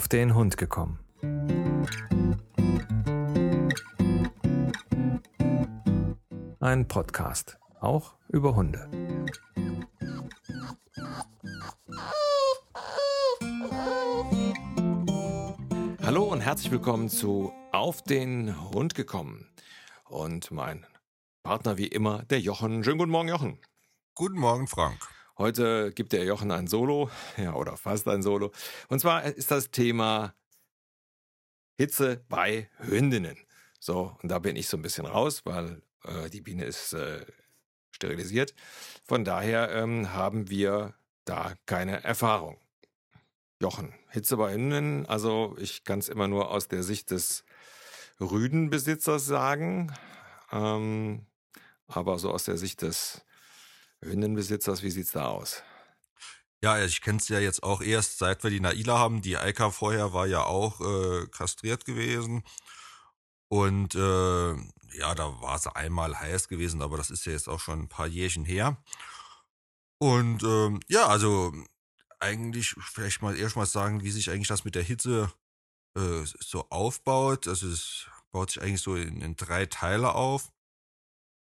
auf den Hund gekommen. Ein Podcast, auch über Hunde. Hallo und herzlich willkommen zu Auf den Hund gekommen. Und mein Partner wie immer, der Jochen. Schönen guten Morgen, Jochen. Guten Morgen, Frank. Heute gibt der Jochen ein Solo, ja, oder fast ein Solo. Und zwar ist das Thema Hitze bei Hündinnen. So, und da bin ich so ein bisschen raus, weil äh, die Biene ist äh, sterilisiert. Von daher ähm, haben wir da keine Erfahrung. Jochen, Hitze bei Hündinnen, also ich kann es immer nur aus der Sicht des Rüdenbesitzers sagen, ähm, aber so aus der Sicht des Hündenbesitzers, wie sieht's da aus? Ja, ich kenne es ja jetzt auch erst, seit wir die Naila haben. Die Eika vorher war ja auch äh, kastriert gewesen. Und äh, ja, da war sie einmal heiß gewesen, aber das ist ja jetzt auch schon ein paar Jährchen her. Und ähm, ja, also eigentlich vielleicht mal erst mal sagen, wie sich eigentlich das mit der Hitze äh, so aufbaut. Also es baut sich eigentlich so in, in drei Teile auf.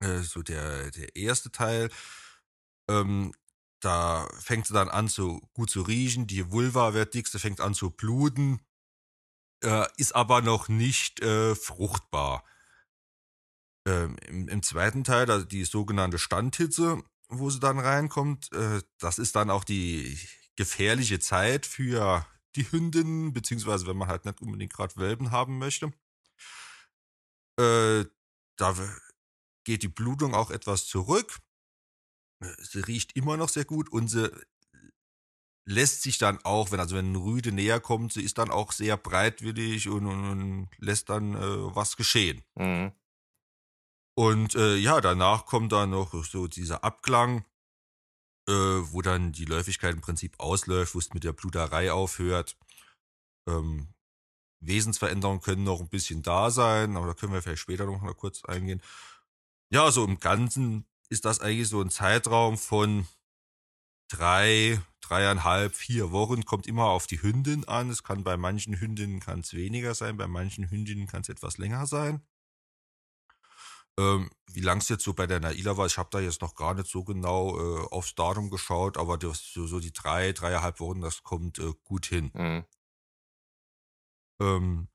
Äh, so der, der erste Teil ähm, da fängt sie dann an, so gut zu riechen. Die Vulva wird dick, sie fängt an zu bluten, äh, ist aber noch nicht äh, fruchtbar. Ähm, im, im, zweiten Teil, also die sogenannte Standhitze, wo sie dann reinkommt, äh, das ist dann auch die gefährliche Zeit für die Hündin, beziehungsweise wenn man halt nicht unbedingt gerade Welpen haben möchte. Äh, da geht die Blutung auch etwas zurück sie riecht immer noch sehr gut und sie lässt sich dann auch, wenn also wenn ein Rüde näher kommt, sie ist dann auch sehr breitwillig und, und, und lässt dann äh, was geschehen. Mhm. Und äh, ja, danach kommt dann noch so dieser Abklang, äh, wo dann die Läufigkeit im Prinzip ausläuft, wo es mit der Bluterei aufhört. Ähm, Wesensveränderungen können noch ein bisschen da sein, aber da können wir vielleicht später noch mal kurz eingehen. Ja, so im Ganzen ist das eigentlich so ein Zeitraum von drei, dreieinhalb, vier Wochen. Kommt immer auf die Hündin an. Es kann bei manchen Hündinnen kann es weniger sein, bei manchen Hündinnen kann es etwas länger sein. Ähm, wie lang es jetzt so bei der Naila war, ich habe da jetzt noch gar nicht so genau äh, aufs Datum geschaut, aber das, so, so die drei, dreieinhalb Wochen, das kommt äh, gut hin. Mhm. Ähm,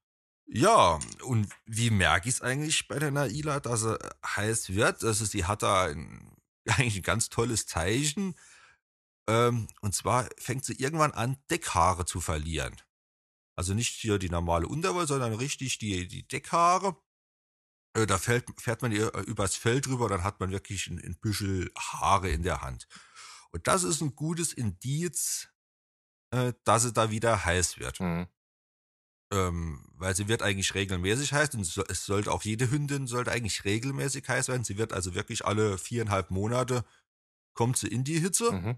ja, und wie merke ich es eigentlich bei der Naila, dass sie heiß wird? Also sie hat da ein, eigentlich ein ganz tolles Zeichen. Ähm, und zwar fängt sie irgendwann an, Deckhaare zu verlieren. Also nicht hier die normale Unterwolle, sondern richtig die, die Deckhaare. Äh, da fährt, fährt man ihr äh, übers Feld drüber, dann hat man wirklich ein, ein Büschel Haare in der Hand. Und das ist ein gutes Indiz, äh, dass sie da wieder heiß wird. Mhm ähm, weil sie wird eigentlich regelmäßig heiß und es sollte auch jede Hündin sollte eigentlich regelmäßig heiß werden. Sie wird also wirklich alle viereinhalb Monate kommt sie in die Hitze. Mhm.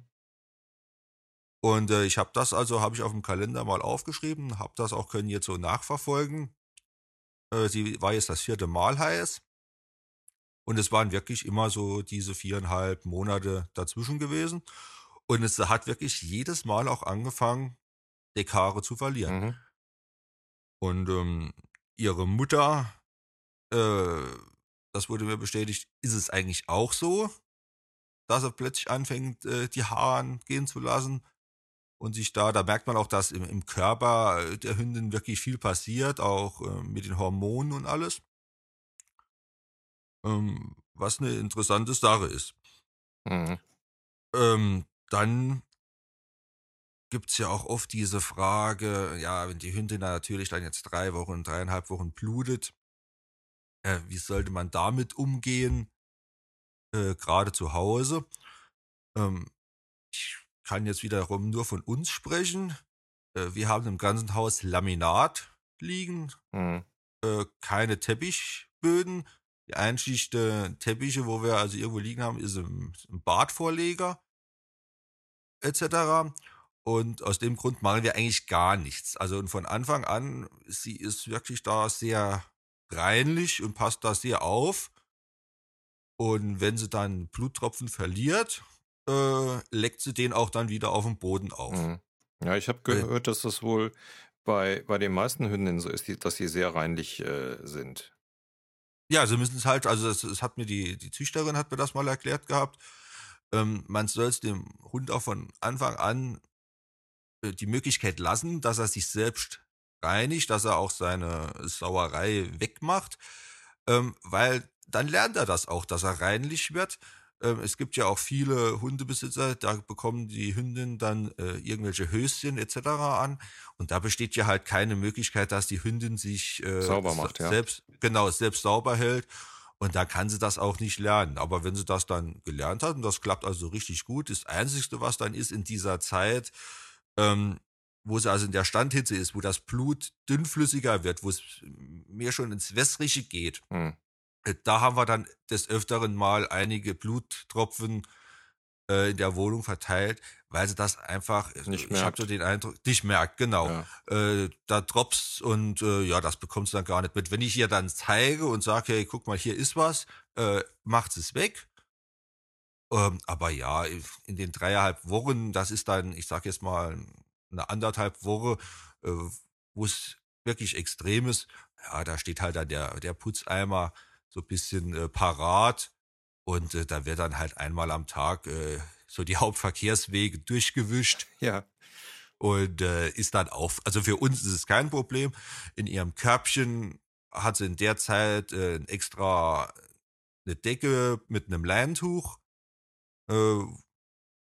Und äh, ich habe das also, habe ich auf dem Kalender mal aufgeschrieben, habe das auch können jetzt so nachverfolgen. Äh, sie war jetzt das vierte Mal heiß. Und es waren wirklich immer so diese viereinhalb Monate dazwischen gewesen. Und es hat wirklich jedes Mal auch angefangen, Deckhaare zu verlieren. Mhm. Und ähm, ihre Mutter, äh, das wurde mir bestätigt, ist es eigentlich auch so, dass er plötzlich anfängt, äh, die Haare gehen zu lassen. Und sich da, da merkt man auch, dass im, im Körper der Hündin wirklich viel passiert, auch äh, mit den Hormonen und alles. Ähm, was eine interessante Sache ist. Mhm. Ähm, dann gibt es ja auch oft diese Frage, ja, wenn die Hündin natürlich dann jetzt drei Wochen, dreieinhalb Wochen blutet, äh, wie sollte man damit umgehen, äh, gerade zu Hause? Ähm, ich kann jetzt wiederum nur von uns sprechen. Äh, wir haben im ganzen Haus Laminat liegen, mhm. Äh, keine Teppichböden. Die einzige Teppiche, wo wir also irgendwo liegen haben, ist im, im Badvorleger etc. Und aus dem Grund machen wir eigentlich gar nichts. Also und von Anfang an, sie ist wirklich da sehr reinlich und passt da sehr auf. Und wenn sie dann Bluttropfen verliert, äh, leckt sie den auch dann wieder auf dem Boden auf. Mhm. Ja, ich habe äh. gehört, dass das wohl bei, bei den meisten Hündinnen so ist, dass sie sehr reinlich äh, sind. Ja, sie müssen es halt, also das, das, hat mir die, die Züchterin hat mir das mal erklärt gehabt. Ähm, man soll es dem Hund auch von Anfang an die Möglichkeit lassen, dass er sich selbst reinigt, dass er auch seine Sauerei wegmacht, ähm, weil dann lernt er das auch, dass er reinlich wird. Ähm, es gibt ja auch viele Hundebesitzer, da bekommen die Hündin dann äh, irgendwelche Höschen etc. an und da besteht ja halt keine Möglichkeit, dass die Hündin sich äh, sauber macht, ja. selbst genau selbst sauber hält und da kann sie das auch nicht lernen. Aber wenn sie das dann gelernt hat und das klappt also richtig gut, das Einzige, was dann ist in dieser Zeit, ähm, wo sie also in der Standhitze ist, wo das Blut dünnflüssiger wird, wo es mehr schon ins Wässrige geht, hm. Äh, da haben wir dann des Öfteren mal einige Bluttropfen äh, in der Wohnung verteilt, weil sie das einfach, äh, nicht ich habe so den Eindruck, nicht merkt, genau. Ja. Äh, da drops und äh, ja, das bekommst du dann gar nicht mit. Wenn ich ihr dann zeige und sage, hey, guck mal, hier ist was, äh, macht es weg. Ähm, aber ja, in den dreieinhalb Wochen, das ist dann, ich sag jetzt mal, eine anderthalb Woche, äh, wo es wirklich extrem ist. Ja, da steht halt dann der, der Putzeimer so ein bisschen äh, parat und äh, da wird dann halt einmal am Tag äh, so die Hauptverkehrswege durchgewischt. Ja. Und äh, ist dann auch, also für uns ist es kein Problem. In ihrem Körbchen hat sie in der Zeit äh, extra eine Decke mit einem Leintuch. Äh,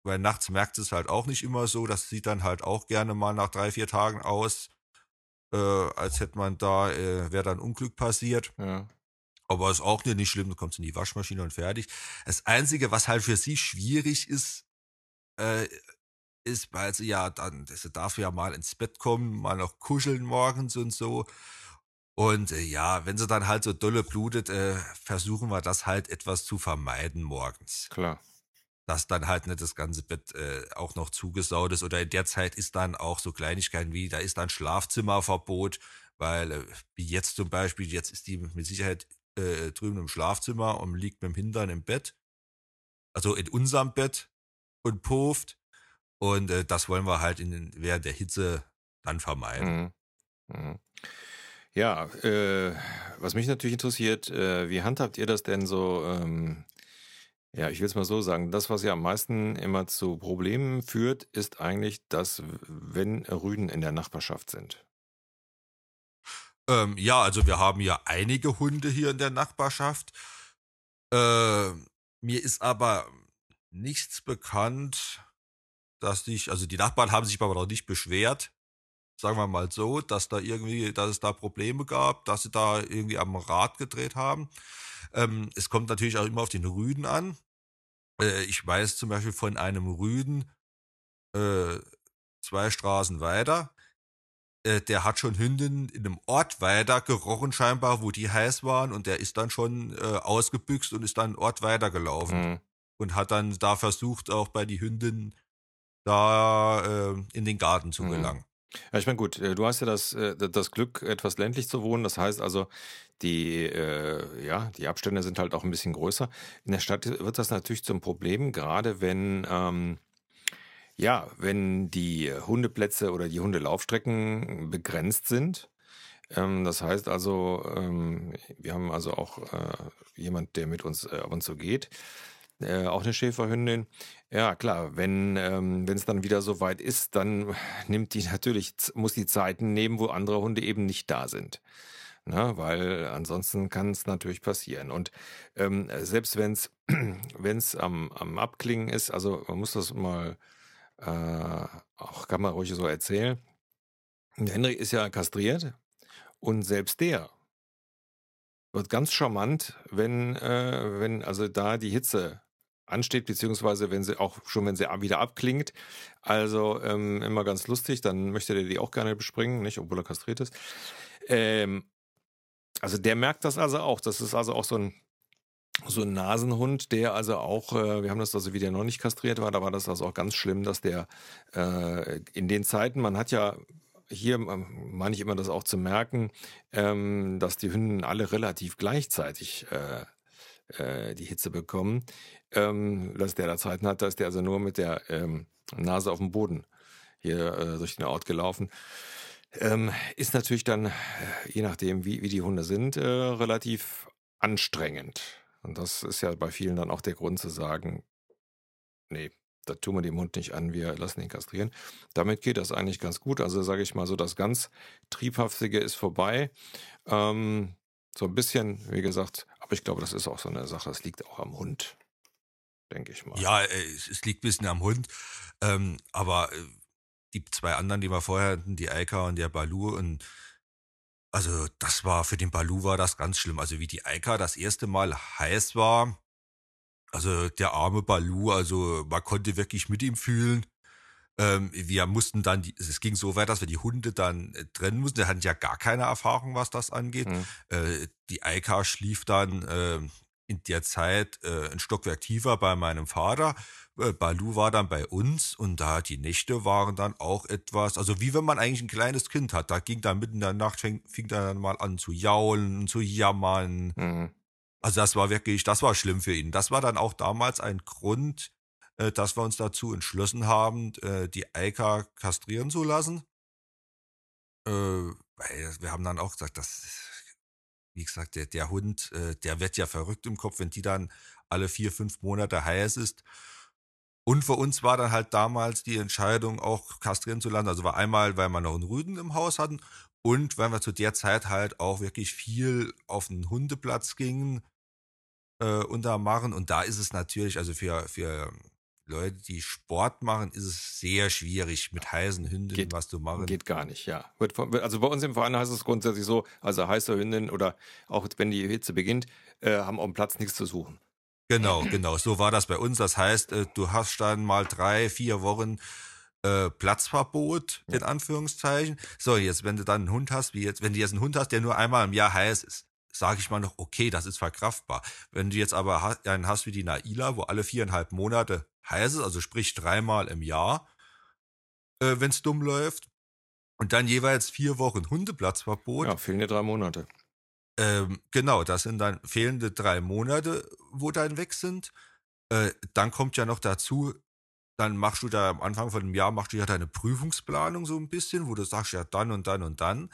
weil nachts merkt es halt auch nicht immer so. Das sieht dann halt auch gerne mal nach drei, vier Tagen aus, äh, als hätte man da, äh, wäre dann Unglück passiert. Ja. Aber ist auch nicht schlimm, du kommst in die Waschmaschine und fertig. Das Einzige, was halt für sie schwierig ist, äh, ist, weil sie ja dann, sie darf ja mal ins Bett kommen, mal noch kuscheln morgens und so. Und äh, ja, wenn sie dann halt so dolle blutet, äh, versuchen wir das halt etwas zu vermeiden morgens. Klar. Dass dann halt nicht das ganze Bett äh, auch noch zugesaut ist. Oder in der Zeit ist dann auch so Kleinigkeiten wie, da ist dann Schlafzimmerverbot, weil, äh, wie jetzt zum Beispiel, jetzt ist die mit Sicherheit äh, drüben im Schlafzimmer und liegt mit dem Hintern im Bett. Also in unserem Bett und puft. Und äh, das wollen wir halt in den, während der Hitze dann vermeiden. Mhm. Mhm. Ja, äh, was mich natürlich interessiert, äh, wie handhabt ihr das denn so? Ähm, ja, ich will es mal so sagen, das, was ja am meisten immer zu Problemen führt, ist eigentlich, dass wenn Rüden in der Nachbarschaft sind. Ähm, ja, also wir haben ja einige Hunde hier in der Nachbarschaft. Äh, mir ist aber nichts bekannt, dass ich, also die Nachbarn haben sich aber noch nicht beschwert, sagen wir mal so, dass da irgendwie, dass es da Probleme gab, dass sie da irgendwie am Rad gedreht haben. Ähm, es kommt natürlich auch immer auf den Rüden an. Äh, ich weiß zum Beispiel von einem Rüden äh, zwei Straßen weiter, äh, der hat schon Hündinnen in einem Ort weiter gerochen scheinbar, wo die heiß waren und der ist dann schon äh, ausgebüxt und ist dann einen Ort weiter gelaufen mhm. und hat dann da versucht, auch bei die Hündinnen da äh, in den Garten zu mhm. gelangen. Ja, ich meine, gut, äh, du hast ja das, äh, das Glück, etwas ländlich zu wohnen. Das heißt also, die, äh, ja, die Abstände sind halt auch ein bisschen größer. In der Stadt wird das natürlich zum Problem, gerade wenn ähm, ja, wenn die Hundeplätze oder die Hundelaufstrecken begrenzt sind, ähm, das heißt also, ähm, wir haben also auch äh, jemand, der mit uns äh, ab und zu geht, äh, auch eine Schäferhündin. Ja, klar, wenn ähm, es dann wieder so weit ist, dann nimmt die natürlich, muss die Zeiten nehmen, wo andere Hunde eben nicht da sind. Na, ne, weil ansonsten kann es natürlich passieren. Und ähm, selbst wenn es am, am Abklingen ist, also man muss das mal äh, auch kann man ruhig so erzählen. Henrik ist ja kastriert und selbst der wird ganz charmant, wenn, äh, wenn also da die Hitze ansteht, beziehungsweise wenn sie auch schon, wenn sie wieder abklingt. Also ähm, immer ganz lustig, dann möchte der die auch gerne bespringen, nicht, obwohl er kastriert ist. Ähm, also der merkt das also auch. Das ist also auch so ein so ein Nasenhund, der also auch, äh, wir haben das also, wie der noch nicht kastriert war, da war das also auch ganz schlimm, dass der äh, in den Zeiten, man hat ja hier ähm, meine ich immer das auch zu merken, ähm, dass die Hünden alle relativ gleichzeitig äh, äh, die Hitze bekommen. Ähm, dass der da Zeiten hat, dass der also nur mit der ähm, Nase auf dem Boden hier äh, durch den Ort gelaufen. Ähm, ist natürlich dann, äh, je nachdem, wie, wie die Hunde sind, äh, relativ anstrengend. Und das ist ja bei vielen dann auch der Grund zu sagen, nee, das tun wir dem Hund nicht an, wir lassen ihn kastrieren. Damit geht das eigentlich ganz gut. Also sage ich mal so, das ganz Triebhaftige ist vorbei. Ähm, so ein bisschen, wie gesagt, aber ich glaube, das ist auch so eine Sache, das liegt auch am Hund, denke ich mal. Ja, äh, es, liegt ein bisschen am Hund, ähm, aber äh, die zwei anderen, die wir vorher hatten, die Eika und der Balu und also das war, für den Balu war das ganz schlimm. Also wie die Eika das erste Mal heiß war, also der arme Balu, also man konnte wirklich mit ihm fühlen. Ähm, wir mussten dann, die, es ging so weit, dass wir die Hunde dann äh, trennen mussten. Der hatten ja gar keine Erfahrung, was das angeht. Mhm. Äh, die Eika schlief dann äh, in der Zeit äh, ein Stockwerk tiefer bei meinem Vater. Äh, Balu war dann bei uns und da die Nächte waren dann auch etwas, also wie wenn man eigentlich ein kleines Kind hat. Da ging dann mitten in der Nacht, fing, fing dann mal an zu jaulen, zu jammern. Mhm. Also das war wirklich, das war schlimm für ihn. Das war dann auch damals ein Grund, äh, dass wir uns dazu entschlossen haben, äh, die Eika kastrieren zu lassen. Äh, weil wir haben dann auch gesagt, das, wie gesagt, der, der Hund, äh, der wird ja verrückt im Kopf, wenn die dann alle vier, fünf Monate heiß ist. Und für uns war dann halt damals die Entscheidung, auch kastrieren zu lassen. Also war einmal, weil wir noch einen Rüden im Haus hatten und weil wir zu der Zeit halt auch wirklich viel auf den Hundeplatz gingen äh, unter Machen. Und da ist es natürlich, also für, für Leute, die Sport machen, ist es sehr schwierig, mit heißen Hündinnen Geht- was zu machen. Geht gar nicht, ja. Also bei uns im Verein heißt es grundsätzlich so, also heiße Hündin oder auch wenn die Hitze beginnt, äh, haben auf dem Platz nichts zu suchen. Genau, genau. So war das bei uns. Das heißt, äh, du hast dann mal drei, vier Wochen äh, Platzverbot, in Anführungszeichen. So, jetzt, wenn du dann einen Hund hast, wie jetzt, wenn du jetzt einen Hund hast, der nur einmal im Jahr heiß ist, sage ich mal noch, okay, das ist verkraftbar. Wenn du jetzt aber einen hast wie die Naila, wo alle viereinhalb Monate heiß ist, also sprich dreimal im Jahr, äh, wenn es dumm läuft, und dann jeweils vier Wochen Hundeplatzverbot, Ja, fehlen dir drei Monate. ähm, genau, das sind dann fehlende drei Monate, wo dann weg sind. Äh, dann kommt ja noch dazu, dann machst du da am Anfang von dem Jahr, machst du ja deine Prüfungsplanung so ein bisschen, wo du sagst ja dann und dann und dann.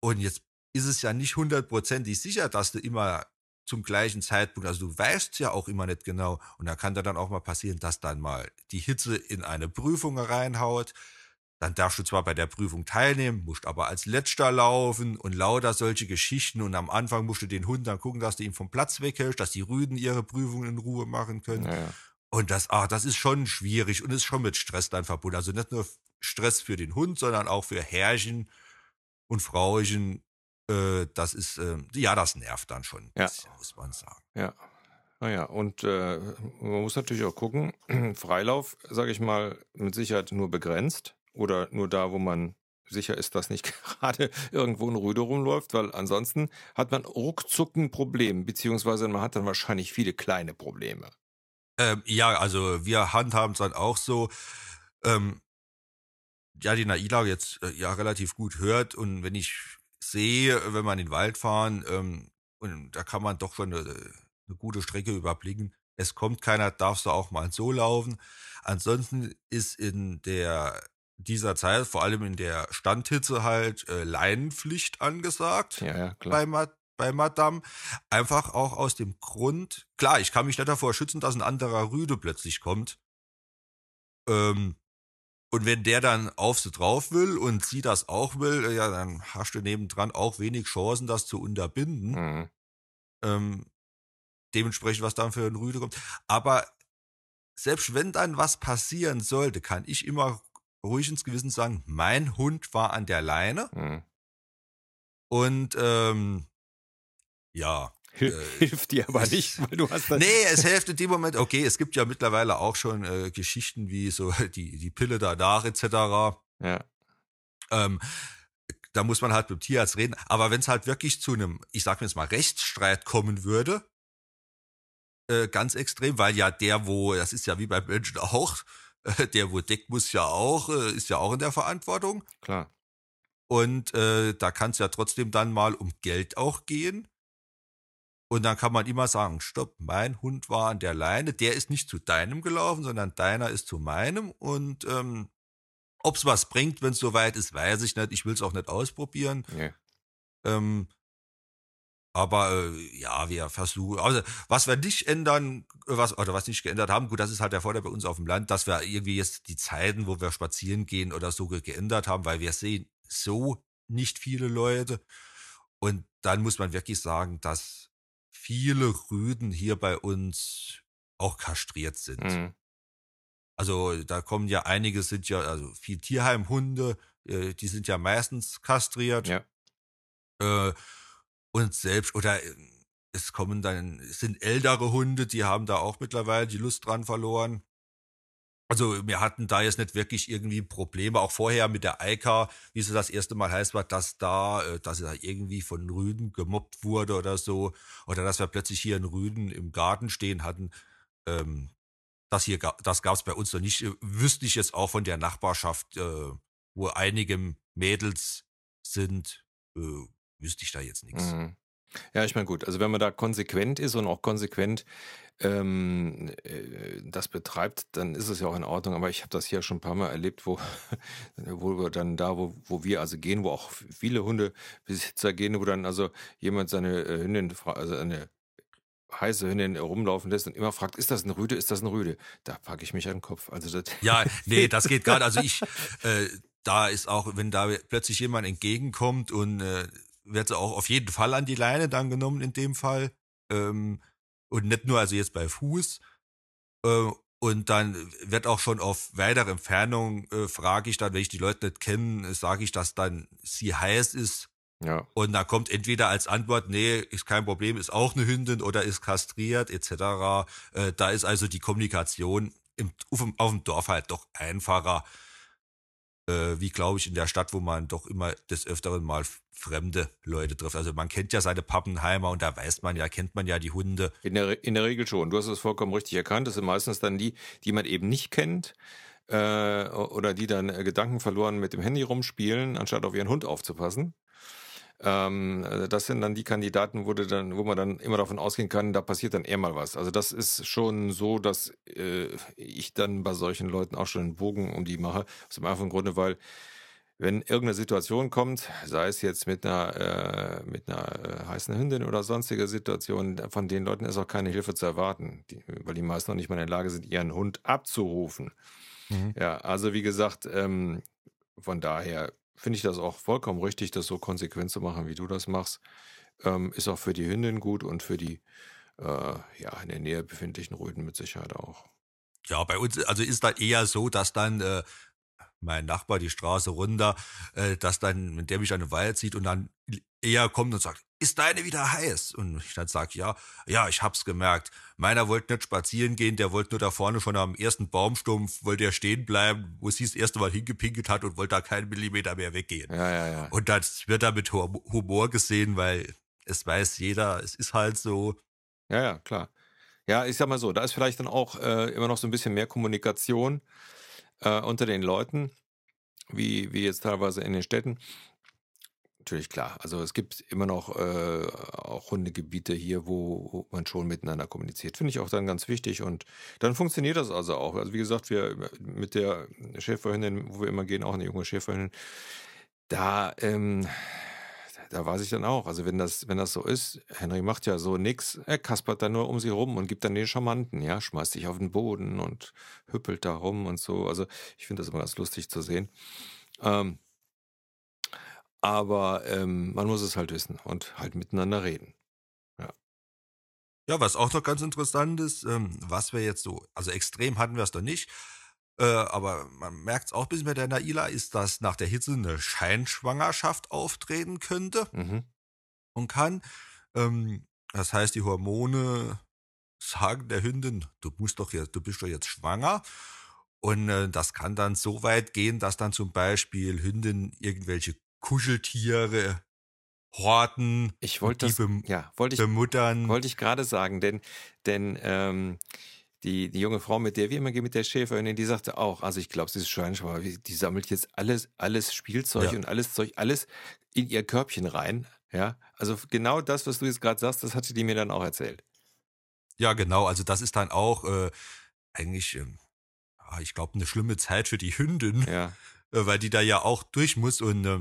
Und jetzt ist es ja nicht hundertprozentig sicher, dass du immer zum gleichen Zeitpunkt, also du weißt ja auch immer nicht genau. Und da kann da dann auch mal passieren, dass dann mal die Hitze in eine Prüfung reinhaut. Dann darfst du zwar bei der Prüfung teilnehmen, musst aber als Letzter laufen und lauter solche Geschichten. Und am Anfang musst du den Hund dann gucken, dass du ihn vom Platz weghältst, dass die Rüden ihre Prüfungen in Ruhe machen können. Ja, ja. Und das, ach, das ist schon schwierig und ist schon mit Stress dann verbunden. Also nicht nur Stress für den Hund, sondern auch für Herrchen und Frauchen. Äh, das ist, äh, ja, das nervt dann schon ein Ja. bisschen, muss man sagen. Ja. Naja, und äh, man muss natürlich auch gucken, Freilauf, sage ich mal, mit Sicherheit nur begrenzt oder nur da, wo man sicher ist, dass nicht gerade irgendwo ein Rüde rumläuft, weil ansonsten hat man ruckzuck ein Problem, beziehungsweise man hat dann wahrscheinlich viele kleine Probleme. Ähm, ja, also wir handhaben es dann auch so. Ähm, ja, die Naila jetzt äh, ja relativ gut hört und wenn ich sehe, wenn wir in den Wald fahren, ähm, und da kann man doch schon eine, eine gute Strecke überblicken. Es kommt keiner, darfst du auch mal so laufen. Ansonsten ist in der dieser Zeit, vor allem in der Standhitze halt äh, Leinenpflicht angesagt Ja, ja, klar. bei, Ma bei Madame. Einfach auch aus dem Grund, klar, ich kann mich nicht davor schützen, dass ein anderer Rüde plötzlich kommt. Ähm, und wenn der dann auf sie drauf will und sie das auch will, äh, ja, dann hast du nebendran auch wenig Chancen, das zu unterbinden. Mhm. Ähm, dementsprechend, was dann für ein Rüde kommt. Aber selbst wenn dann was passieren sollte, kann ich immer ruhig ins Gewissen sagen, mein Hund war an der Leine Mhm. und ähm, ja, Hilft dir aber nicht, weil du hast dann. Nee, es hilft in dem Moment, okay, es gibt ja mittlerweile auch schon äh, Geschichten wie so die, die Pille danach etc. Ja, Ähm, da muss man halt mit dem Tierarzt reden. Aber wenn es halt wirklich zu einem, ich sag mir jetzt mal, Rechtsstreit kommen würde, äh, ganz extrem, weil ja der, wo, das ist ja wie beim Menschen auch, äh, der, wo deckt, muss ja auch, äh, ist ja auch in der Verantwortung. klar. Und äh, da kann es ja trotzdem dann mal um Geld auch gehen. Und dann kann man immer sagen, stopp, mein Hund war an der Leine, der ist nicht zu deinem gelaufen, sondern deiner ist zu meinem. Und ähm, Ob es was bringt, wenn es soweit ist, weiß ich nicht. Ich will es auch nicht ausprobieren. Nee. Ähm, aber äh, ja, wir versuchen, also was wir nicht ändern, was oder was nicht geändert haben, gut, das ist halt der Vorteil bei uns auf dem Land, dass wir irgendwie jetzt die Zeiten, wo wir spazieren gehen oder so ge- geändert haben, weil wir sehen so nicht viele Leute. Und dann muss man wirklich sagen, dass viele Rüden hier bei uns auch kastriert sind. Mhm. Also da kommen ja einige sind ja, also viel Tierheimhunde, äh, die sind ja meistens kastriert. Ja. Äh, und selbst, oder äh, es kommen dann, es sind ältere Hunde, die haben da auch mittlerweile die Lust dran verloren. Also wir hatten da jetzt nicht wirklich irgendwie Probleme, auch vorher mit der Eika, wie sie das erste Mal heißt war, dass da, äh, dass da irgendwie von Rüden gemobbt wurde oder so, oder dass wir plötzlich hier einen Rüden im Garten stehen hatten. Ähm, das hier, das gab es bei uns noch nicht. Äh, Wüsste ich jetzt auch von der Nachbarschaft, äh, wo einige Mädels sind, äh, wüsste ich da jetzt nichts. Mhm. Ja, ich meine, gut, also wenn man da konsequent ist und auch konsequent ähm, äh, das betreibt, dann ist es ja auch in Ordnung. Aber ich habe das hier schon ein paar Mal erlebt, wo, wo wir dann da, wo, wo wir also gehen, wo auch viele Hundebesitzer gehen, wo dann also jemand seine äh, Hündin, also eine heiße Hündin rumlaufen lässt und immer fragt, ist das ein Rüde, ist das ein Rüde? Da packe ich mich an den Kopf. Also das, Ja, nee, das geht gerade. Also ich, äh, da ist auch, wenn da plötzlich jemand entgegenkommt und äh, wird sie auch auf jeden Fall an die Leine dann genommen in dem Fall. Ähm, und nicht nur also jetzt bei Fuß. Äh, und dann wird auch schon auf weitere Entfernung, äh, frage ich dann, wenn ich die Leute nicht kenne, sage ich, dass dann sie heiß ist. ja. Und da kommt entweder als Antwort, nee, ist kein Problem, ist auch eine Hündin oder ist kastriert etc. Äh, da ist also die Kommunikation im, auf, dem, auf dem Dorf halt doch einfacher, äh, wie glaube ich in der Stadt, wo man doch immer des Öfteren mal fremde Leute trifft. Also man kennt ja seine Pappenheimer und da weiß man ja, kennt man ja die Hunde. In der, in der Regel schon. Du hast es vollkommen richtig erkannt. Das sind meistens dann die, die man eben nicht kennt äh, oder die dann äh, Gedanken verloren mit dem Handy rumspielen, anstatt auf ihren Hund aufzupassen. Ähm, äh, das sind dann die Kandidaten, wo, dann, wo man dann immer davon ausgehen kann, da passiert dann eher mal was. Also das ist schon so, dass äh, ich dann bei solchen Leuten auch schon einen Bogen um die mache. Aus dem einfachen Grunde, weil wenn irgendeine Situation kommt, sei es jetzt mit einer, äh, mit einer äh, heißen Hündin oder sonstige Situation, von den Leuten ist auch keine Hilfe zu erwarten, die, weil die meisten noch nicht mal in der Lage sind, ihren Hund abzurufen. Ja, also wie gesagt, ähm, von daher finde ich das auch vollkommen richtig, das so konsequent zu machen, wie du das machst. Ähm, ist auch für die Hündin gut und für die äh, ja, in der Nähe befindlichen Rüden mit Sicherheit auch. Ja, bei uns, also ist da eher so, dass dann äh, mein Nachbar die Straße runter, äh, dass dann, wenn der mich an den Wald sieht und dann eher kommt und sagt, ist deine wieder heiß? Und ich dann sag, ja, ja, ich hab's gemerkt. Meiner wollte nicht spazieren gehen, der wollte nur da vorne schon am ersten Baumstumpf, wollte er stehen bleiben, wo sie das erste Mal hingepinkelt hat und wollte da keinen Millimeter mehr weggehen. Ja, ja, ja. Und das wird da mit Hum- Humor gesehen, weil es weiß jeder, es ist halt so. Ja, ja, klar. Ja, ich sag mal so, da ist vielleicht dann auch äh, immer noch so ein bisschen mehr Kommunikation äh, unter den Leuten, wie, wie jetzt teilweise in den Städten. Natürlich klar. Also es gibt immer noch äh, auch Hundegebiete hier, wo, man schon miteinander kommuniziert. Finde ich auch dann ganz wichtig und dann funktioniert das also auch. Also wie gesagt, wir mit der Schäferhündin, wo wir immer gehen, auch eine junge Schäferhündin, da, ähm, da weiß ich dann auch. Also wenn das, wenn das so ist, Henry macht ja so nix, er kaspert dann nur um sie rum und gibt dann den Charmanten, ja, schmeißt sich auf den Boden und hüppelt da rum und so. Also ich finde das immer ganz lustig zu sehen. Ähm, aber ähm, man muss es halt wissen und halt miteinander reden. Ja, was auch noch ganz interessant ist, ähm, was wir jetzt so, also extrem hatten wir es doch nicht, äh, aber man merkt es auch ein bisschen bei der Naila, ist, dass nach der Hitze eine Scheinschwangerschaft auftreten könnte Mhm. und kann. Ähm, das heißt, die Hormone sagen der Hündin, du musst doch jetzt, du bist doch jetzt schwanger. Und äh, das kann dann so weit gehen, dass dann zum Beispiel Hündin irgendwelche Kuscheltiere horten, Ich wollte die das, ja, wollte ich, bemuttern. wollte ich gerade sagen, denn, denn ähm, die, die junge Frau, mit der wir immer gehen, mit der Schäferhündin, die sagte auch, also ich glaube, sie ist schweinschwanger, die sammelt jetzt alles, alles Spielzeug Ja. und alles Zeug, alles in ihr Körbchen rein. Ja, also genau das, was du jetzt gerade sagst, das hatte die mir dann auch erzählt. Ja, genau. Also das ist dann auch äh, eigentlich, ähm, ah, ich glaube, eine schlimme Zeit für die Hündin, Ja, äh, weil die da ja auch durch muss und äh,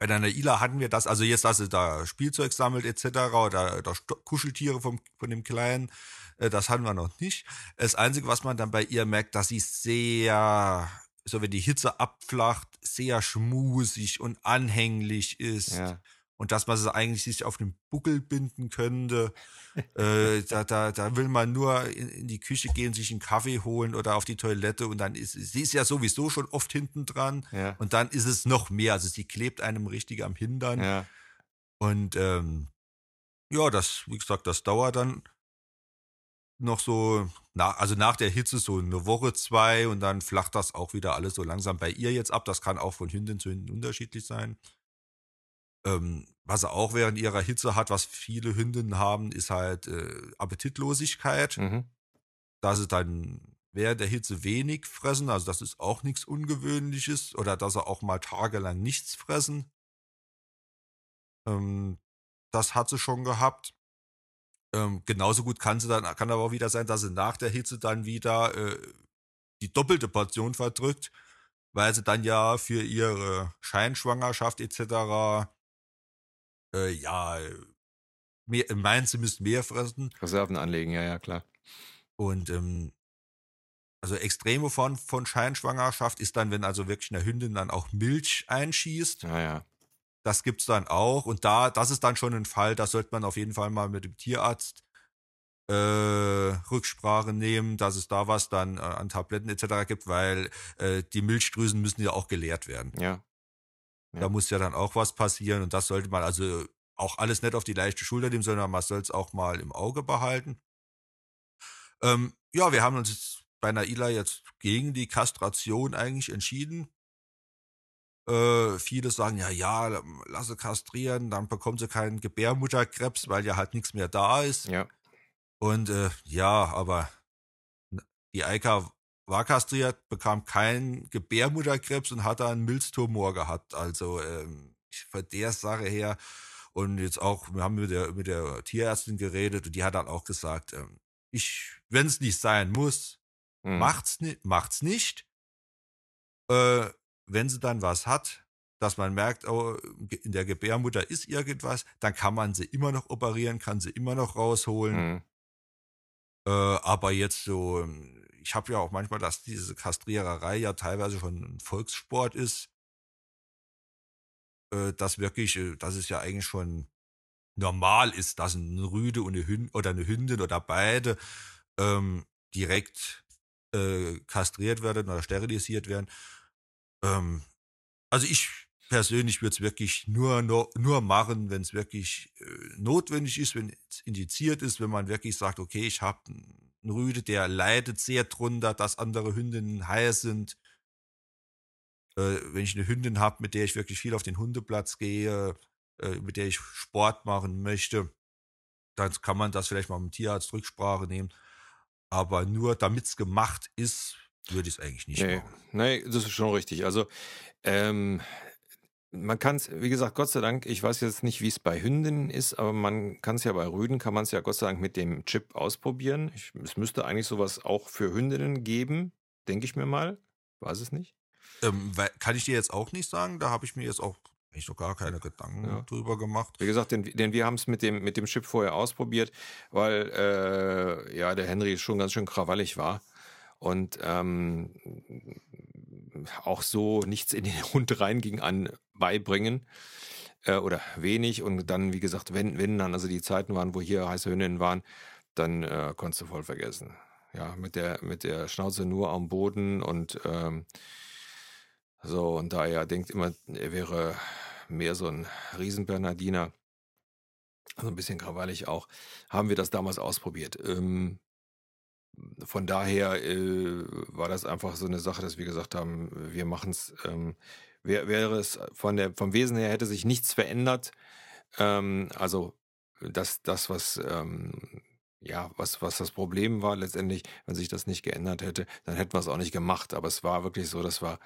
bei der Naila hatten wir das, also jetzt, dass sie da Spielzeug sammelt etc. oder, oder Kuscheltiere vom, von dem Kleinen, äh, das hatten wir noch nicht. Das Einzige, was man dann bei ihr merkt, dass sie sehr, so wenn die Hitze abflacht, sehr schmusig und anhänglich ist. Ja und dass man es eigentlich sich auf den Buckel binden könnte. äh, da, da, da will man nur in, in, die Küche gehen, sich einen Kaffee holen oder auf die Toilette und dann ist sie ist ja sowieso schon oft hinten dran ja. und dann ist es noch mehr. Also sie klebt einem richtig am Hintern. Ja. Und ähm, ja, das, wie gesagt, das dauert dann noch so, nach, also nach der Hitze so eine Woche, zwei und dann flacht das auch wieder alles so langsam bei ihr jetzt ab. Das kann auch von Hündin zu Hündin unterschiedlich sein. Ähm, was er auch während ihrer Hitze hat, was viele Hündinnen haben, ist halt äh, Appetitlosigkeit. Mhm. Dass sie dann während der Hitze wenig fressen, also das ist auch nichts Ungewöhnliches. Oder dass sie auch mal tagelang nichts fressen. Ähm, das hat sie schon gehabt. Ähm, genauso gut kann sie dann, kann aber auch wieder sein, dass sie nach der Hitze dann wieder äh, die doppelte Portion verdrückt, weil sie dann ja für ihre Scheinschwangerschaft etc äh, ja, mehr, meinen, sie müssten mehr fressen. Reserven anlegen, ja, ja, klar. Und ähm, also extreme Form von Scheinschwangerschaft ist dann, wenn also wirklich eine Hündin dann auch Milch einschießt. Ja, ja. Das gibt's dann auch. Und da, das ist dann schon ein Fall, da sollte man auf jeden Fall mal mit dem Tierarzt äh, Rücksprache nehmen, dass es da was dann äh, an Tabletten etc. gibt, weil äh, die Milchdrüsen müssen ja auch geleert werden. Ja. Da muss ja dann auch was passieren und das sollte man also auch alles nicht auf die leichte Schulter nehmen, sondern man soll es auch mal im Auge behalten. Ähm, ja, wir haben uns bei Naila jetzt gegen die Kastration eigentlich entschieden. Äh, viele sagen, ja, ja, lasse kastrieren, dann bekommt sie keinen Gebärmutterkrebs, weil ja halt nichts mehr da ist. Ja. Und äh, ja, aber die Eika war kastriert, bekam keinen Gebärmutterkrebs und hat einen Milztumor gehabt. Also ähm, von der Sache her und jetzt auch, wir haben mit der, mit der Tierärztin geredet und die hat dann auch gesagt, ähm, ich, wenn es nicht sein muss, mhm. macht's, ni macht's nicht. Äh, wenn sie dann was hat, dass man merkt, oh, in der Gebärmutter ist irgendwas, dann kann man sie immer noch operieren, kann sie immer noch rausholen. Mhm. Äh, aber jetzt so, ähm, ich habe ja auch manchmal, dass diese Kastriererei ja teilweise schon ein Volkssport ist. Äh, dass wirklich, äh, dass es ja eigentlich schon normal ist, dass ein Rüde und eine Hündin oder eine Hündin oder beide ähm, direkt äh, kastriert werden oder sterilisiert werden. Ähm, also ich persönlich würde es wirklich nur, nur, nur machen, wenn es wirklich äh, notwendig ist, wenn es indiziert ist, wenn man wirklich sagt, okay, ich habe ein Rüde, der leidet sehr drunter, dass andere Hündinnen heil sind. Äh, wenn ich eine Hündin habe, mit der ich wirklich viel auf den Hundeplatz gehe, äh, mit der ich Sport machen möchte, dann kann man das vielleicht mal mit dem Tierarzt Rücksprache nehmen. Aber nur damit es gemacht ist, würde ich es eigentlich nicht nee, machen. Nee, das ist schon richtig. Also ähm, man kann es, wie gesagt, Gott sei Dank, ich weiß jetzt nicht, wie es bei Hündinnen ist, aber man kann es ja bei Rüden, kann man es ja Gott sei Dank mit dem Chip ausprobieren. Ich, es müsste eigentlich sowas auch für Hündinnen geben, denke ich mir mal. Weiß es nicht. Ähm, kann ich dir jetzt auch nicht sagen, da habe ich mir jetzt auch ich noch gar keine Gedanken ja. drüber gemacht. Wie gesagt, denn, denn wir haben es mit dem, mit dem Chip vorher ausprobiert, weil äh, ja der Henry schon ganz schön krawallig war und ähm, auch so nichts in den Hund reinging an beibringen äh, oder wenig und dann, wie gesagt, wenn, wenn dann also die Zeiten waren, wo hier heiße Hündinnen waren, dann äh, konntest du voll vergessen. Ja, mit der, mit der Schnauze nur am Boden und ähm, so, und da er denkt immer, er wäre mehr so ein Riesenbernardiner, also ein bisschen krawallig auch, haben wir das damals ausprobiert. Ähm, von daher äh, war das einfach so eine Sache, dass wir gesagt haben, wir machen es. Ähm, wär, wäre es von der vom Wesen her hätte sich nichts verändert. Ähm, also das, das was ähm, ja, was, was das Problem war letztendlich, wenn sich das nicht geändert hätte, dann hätten wir es auch nicht gemacht. Aber es war wirklich so, dass war,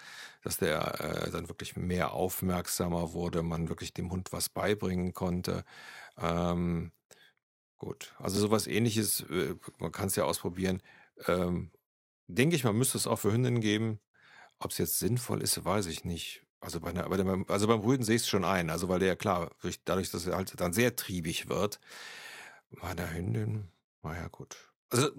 dass der äh, dann wirklich mehr aufmerksamer wurde, man wirklich dem Hund was beibringen konnte. Ähm, Gut, also sowas ähnliches, äh, man kann es ja ausprobieren. Ähm, denke ich, man müsste es auch für Hündinnen geben. ob es jetzt sinnvoll ist, weiß ich nicht. Also, bei einer, bei dem, also beim Rüden sehe ich es schon ein. Also weil der ja klar, dadurch, dass er halt dann sehr triebig wird. Bei der Hündin, naja gut. Also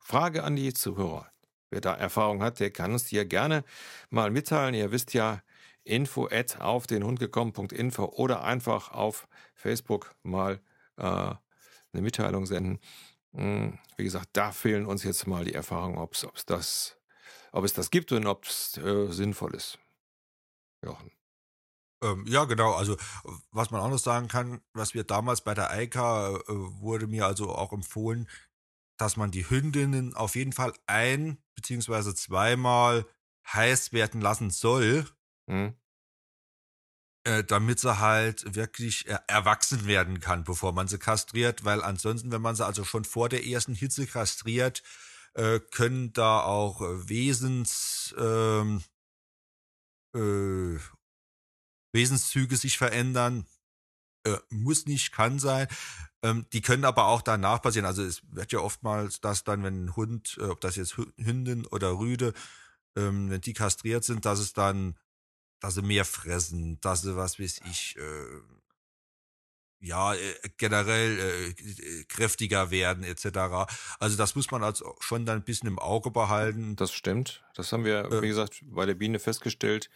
Frage an die Zuhörer. Wer da Erfahrung hat, der kann uns die ja gerne mal mitteilen. Ihr wisst ja, info at auf den Hund gekommen.info oder einfach auf Facebook mal äh, eine Mitteilung senden. Hm, wie gesagt, da fehlen uns jetzt mal die Erfahrungen, ob es das, ob es das gibt und ob es äh, sinnvoll ist. Jochen. Ähm, ja, genau. Also, was man auch noch sagen kann, was wir damals bei der Eika äh, wurde mir also auch empfohlen, dass man die Hündinnen auf jeden Fall ein beziehungsweise zweimal heiß werden lassen soll, mhm. Äh, damit sie halt wirklich äh, erwachsen werden kann, bevor man sie kastriert, weil ansonsten, wenn man sie also schon vor der ersten Hitze kastriert, äh, können da auch Wesens ähm, äh, Wesenszüge sich verändern. Äh, muss nicht, kann sein. Ähm, die können aber auch danach passieren. Also es wird ja oftmals das dann, wenn ein Hund, ob das jetzt Hündin oder Rüde, ähm, wenn die kastriert sind, dass es dann, dass sie mehr fressen, dass sie, was weiß ich, äh, ja, äh, generell äh, kräftiger werden etc. Also das muss man also schon dann ein bisschen im Auge behalten. Das stimmt. Das haben wir, wie gesagt, bei der Biene festgestellt.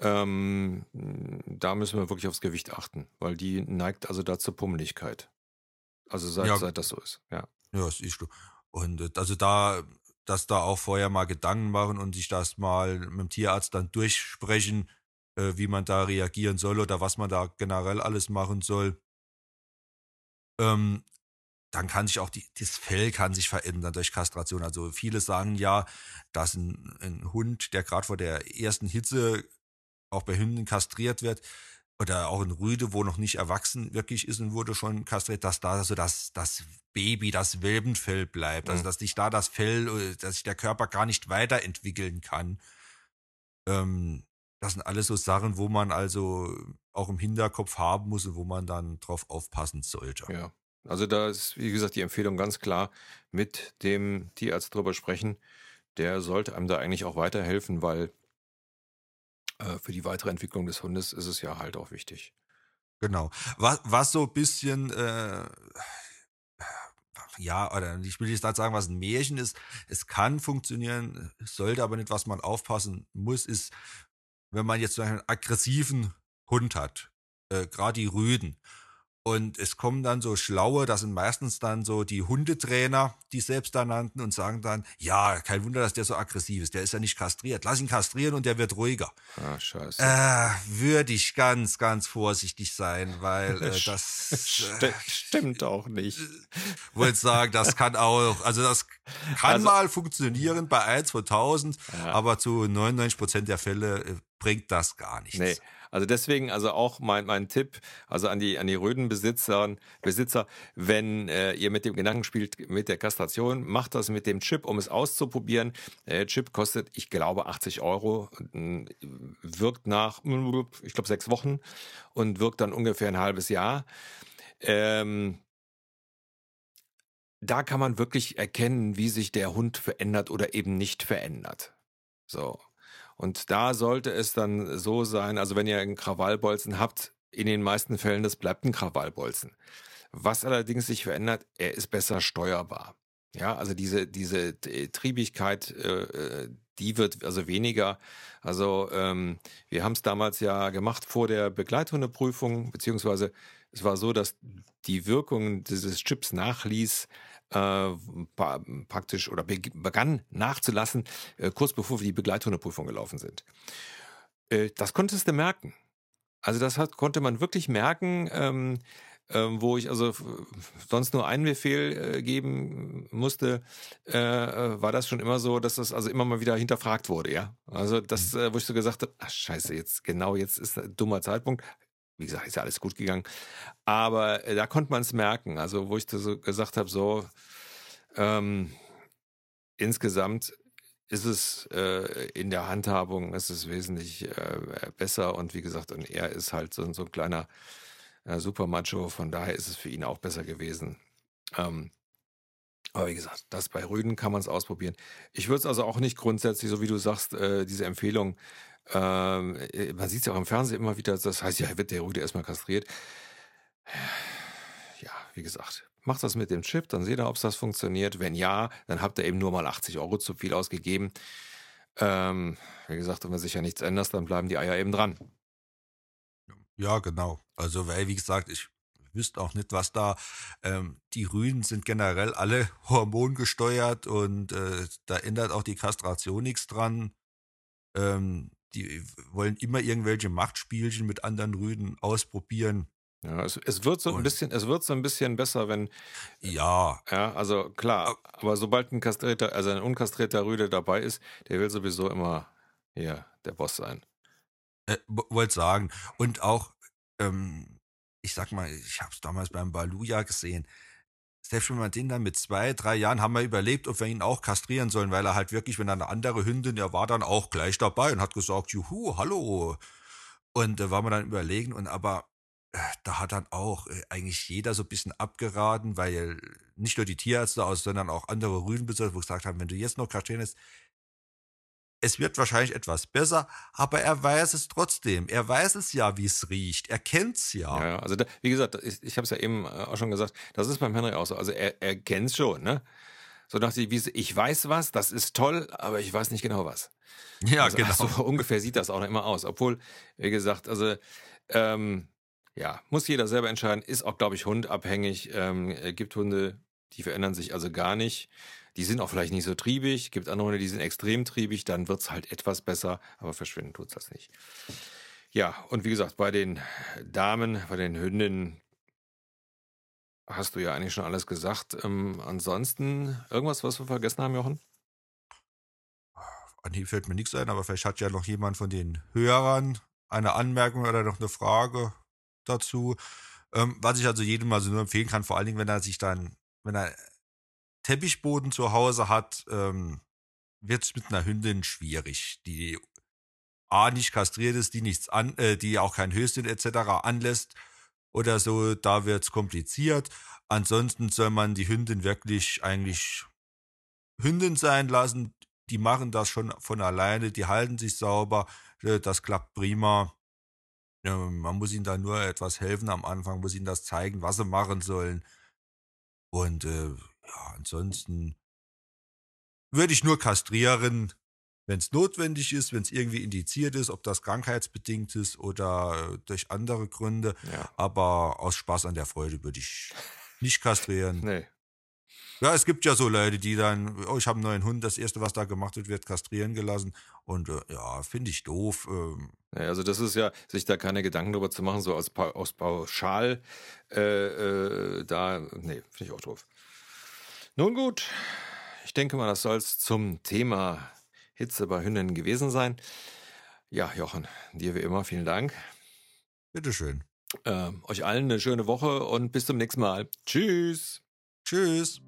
Ähm, da müssen wir wirklich aufs Gewicht achten, weil die neigt also da zur Pummeligkeit. Also seit, ja. seit das so ist, ja. Ja, das ist du. Und äh, also da, dass da auch vorher mal Gedanken machen und sich das mal mit dem Tierarzt dann durchsprechen, äh, wie man da reagieren soll oder was man da generell alles machen soll. Ähm, dann kann sich auch die, das Fell kann sich verändern durch Kastration. Also viele sagen ja, dass ein, ein Hund, der gerade vor der ersten Hitze auch bei Hunden kastriert wird, oder auch ein Rüde, wo noch nicht erwachsen wirklich ist und wurde schon kastriert, dass da so das, das Baby, das Welpenfell bleibt. Also, mhm. dass sich da das Fell, äh, dass sich der Körper gar nicht weiterentwickeln kann. Ähm, das sind alles so Sachen, wo man also auch im Hinterkopf haben muss und wo man dann drauf aufpassen sollte. Ja. Also da ist, wie gesagt, die Empfehlung ganz klar, mit dem Tierarzt drüber sprechen. Der sollte einem da eigentlich auch weiterhelfen, weil äh, für die weitere Entwicklung des Hundes ist es ja halt auch wichtig. Genau. Was, was so ein bisschen, äh, ja, oder ich will jetzt nicht sagen, was ein Märchen ist. Es kann funktionieren, sollte aber nicht, was man aufpassen muss, ist, wenn man jetzt so einen aggressiven Hund hat, äh, gerade die Rüden, und es kommen dann so Schlaue, das sind meistens dann so die Hundetrainer, die selbst da nannten und sagen dann, ja, kein Wunder, dass der so aggressiv ist. Der ist ja nicht kastriert. Lass ihn kastrieren und der wird ruhiger. Ah, scheiße. Äh, würde ich ganz, ganz vorsichtig sein, weil äh, das äh, stimmt auch nicht. Äh, wollte sagen, das kann auch, also das kann also, mal funktionieren bei 1 von 1000, ja. aber zu 99 Prozent der Fälle äh, bringt das gar nichts. Nee. Also deswegen, also auch mein, mein Tipp, also an die, an die Rödenbesitzer, Besitzer, wenn äh, ihr mit dem Gedanken spielt, mit der Kastration, macht das mit dem Chip, um es auszuprobieren. Der Chip kostet, ich glaube, 80 Euro, wirkt nach, ich glaube, sechs Wochen und wirkt dann ungefähr ein halbes Jahr. Ähm, da kann man wirklich erkennen, wie sich der Hund verändert oder eben nicht verändert. So. Und da sollte es dann so sein, also wenn ihr einen Krawallbolzen habt, in den meisten Fällen, das bleibt ein Krawallbolzen. Was allerdings sich verändert, er ist besser steuerbar. Ja, also diese, diese Triebigkeit, äh, die wird also weniger. Also ähm, wir haben es damals ja gemacht vor der Begleithundeprüfung, beziehungsweise es war so, dass die Wirkung dieses Chips nachließ, äh, praktisch oder begann nachzulassen, äh, kurz bevor wir die Begleithundeprüfung gelaufen sind. Äh, das konntest du merken. Also das hat, konnte man wirklich merken, ähm, ähm, wo ich also sonst nur einen Befehl äh, geben musste, äh, äh, war das schon immer so, dass das also immer mal wieder hinterfragt wurde, ja. Also das, mhm. wo ich so gesagt habe, ach scheiße, jetzt genau jetzt ist ein dummer Zeitpunkt, wie gesagt, ist ja alles gut gegangen. Aber äh, da konnte man es merken. Also, wo ich so gesagt habe, so ähm, insgesamt ist es äh, in der Handhabung ist es wesentlich äh, besser und wie gesagt, und er ist halt so, so ein kleiner äh, Supermacho, von daher ist es für ihn auch besser gewesen. Ähm, Aber wie gesagt, das bei Rüden kann man es ausprobieren. Ich würde es also auch nicht grundsätzlich, so wie du sagst, äh, diese Empfehlung, ähm, äh, man sieht es ja auch im Fernsehen immer wieder, das heißt, ja, wird der Rüde erstmal kastriert. Ja, wie gesagt, macht das mit dem Chip, dann seht ihr, ob das funktioniert. Wenn ja, dann habt ihr eben nur mal 80 Euro zu viel ausgegeben. Ähm, wie gesagt, wenn man sich ja nichts ändert, dann bleiben die Eier eben dran. Ja, genau. Also, weil, wie gesagt, ich wüsste auch nicht, was da. Ähm, die Rüden sind generell alle hormongesteuert und äh, da ändert auch die Kastration nichts dran. Ähm, die wollen immer irgendwelche Machtspielchen mit anderen Rüden ausprobieren. Ja, es, es wird so ein bisschen, es wird so ein bisschen besser, wenn. Ja. Ja, also klar, aber sobald ein kastrierter, also ein unkastrierter Rüde dabei ist, der will sowieso immer hier der Boss sein. Äh, Wollte sagen. Und auch, ähm, ich sag mal, ich habe es damals beim Baluja gesehen. Selbst wenn man den dann mit zwei, drei Jahren haben wir überlegt, ob wir ihn auch kastrieren sollen, weil er halt wirklich, wenn eine andere Hündin, er war dann auch gleich dabei und hat gesagt, juhu, hallo. Und da äh, war man dann überlegen und aber äh, da hat dann auch äh, eigentlich jeder so ein bisschen abgeraten, weil nicht nur die Tierärzte aus, sondern auch andere Rüdenbesitzer, wo gesagt haben, wenn du jetzt noch kastrieren lässt, es wird wahrscheinlich etwas besser, aber er weiß es trotzdem. Er weiß es ja, wie es riecht. Er kennt es ja. Ja, also da, wie gesagt, ich, ich habe es ja eben auch schon gesagt, das ist beim Henry auch so. Also er, er kennt es schon, ne? So dachte ich, ich weiß was, das ist toll, aber ich weiß nicht genau was. Ja, also, genau. So ungefähr sieht das auch noch immer aus. Obwohl, wie gesagt, also ähm, ja, muss jeder selber entscheiden. Ist auch, glaube ich, hundabhängig. Ähm, gibt Hunde, die verändern sich also gar nicht. Die sind auch vielleicht nicht so triebig. Gibt andere Hunde, die sind extrem triebig. Dann wird es halt etwas besser, aber verschwinden tut es das nicht. Ja, und wie gesagt, bei den Damen, bei den Hündinnen hast du ja eigentlich schon alles gesagt. Ähm, ansonsten irgendwas, was wir vergessen haben, Jochen? An hier fällt mir nichts ein, aber vielleicht hat ja noch jemand von den Hörern eine Anmerkung oder noch eine Frage dazu. Ähm, was ich also jedem mal so nur empfehlen kann, vor allen Dingen, wenn er sich dann, wenn er Teppichboden zu Hause hat, ähm, wird es mit einer Hündin schwierig, die A nicht kastriert ist, die nichts an, äh, die auch kein Höschen etc. anlässt oder so, da wird es kompliziert. Ansonsten soll man die Hündin wirklich eigentlich Hündin sein lassen. Die machen das schon von alleine, die halten sich sauber, äh, das klappt prima. Ja, man muss ihnen da nur etwas helfen am Anfang, muss ihnen das zeigen, was sie machen sollen. Und äh, ja, ansonsten würde ich nur kastrieren, wenn es notwendig ist, wenn es irgendwie indiziert ist, ob das krankheitsbedingt ist oder äh, durch andere Gründe. Ja. Aber aus Spaß an der Freude würde ich nicht kastrieren. Nee. Ja, es gibt ja so Leute, die dann, oh, ich habe einen neuen Hund, das erste, was da gemacht wird, wird kastrieren gelassen. Und äh, ja, finde ich doof. Ähm, Ja, also das ist ja, sich da keine Gedanken drüber zu machen, so aus, Pa- aus Pauschal, äh, äh, da, nee, finde ich auch doof. Nun gut, ich denke mal, das soll es zum Thema Hitze bei Hündinnen gewesen sein. Ja, Jochen, dir wie immer vielen Dank. bitteschön. Ähm, euch allen eine schöne Woche und bis zum nächsten Mal. Tschüss. Tschüss.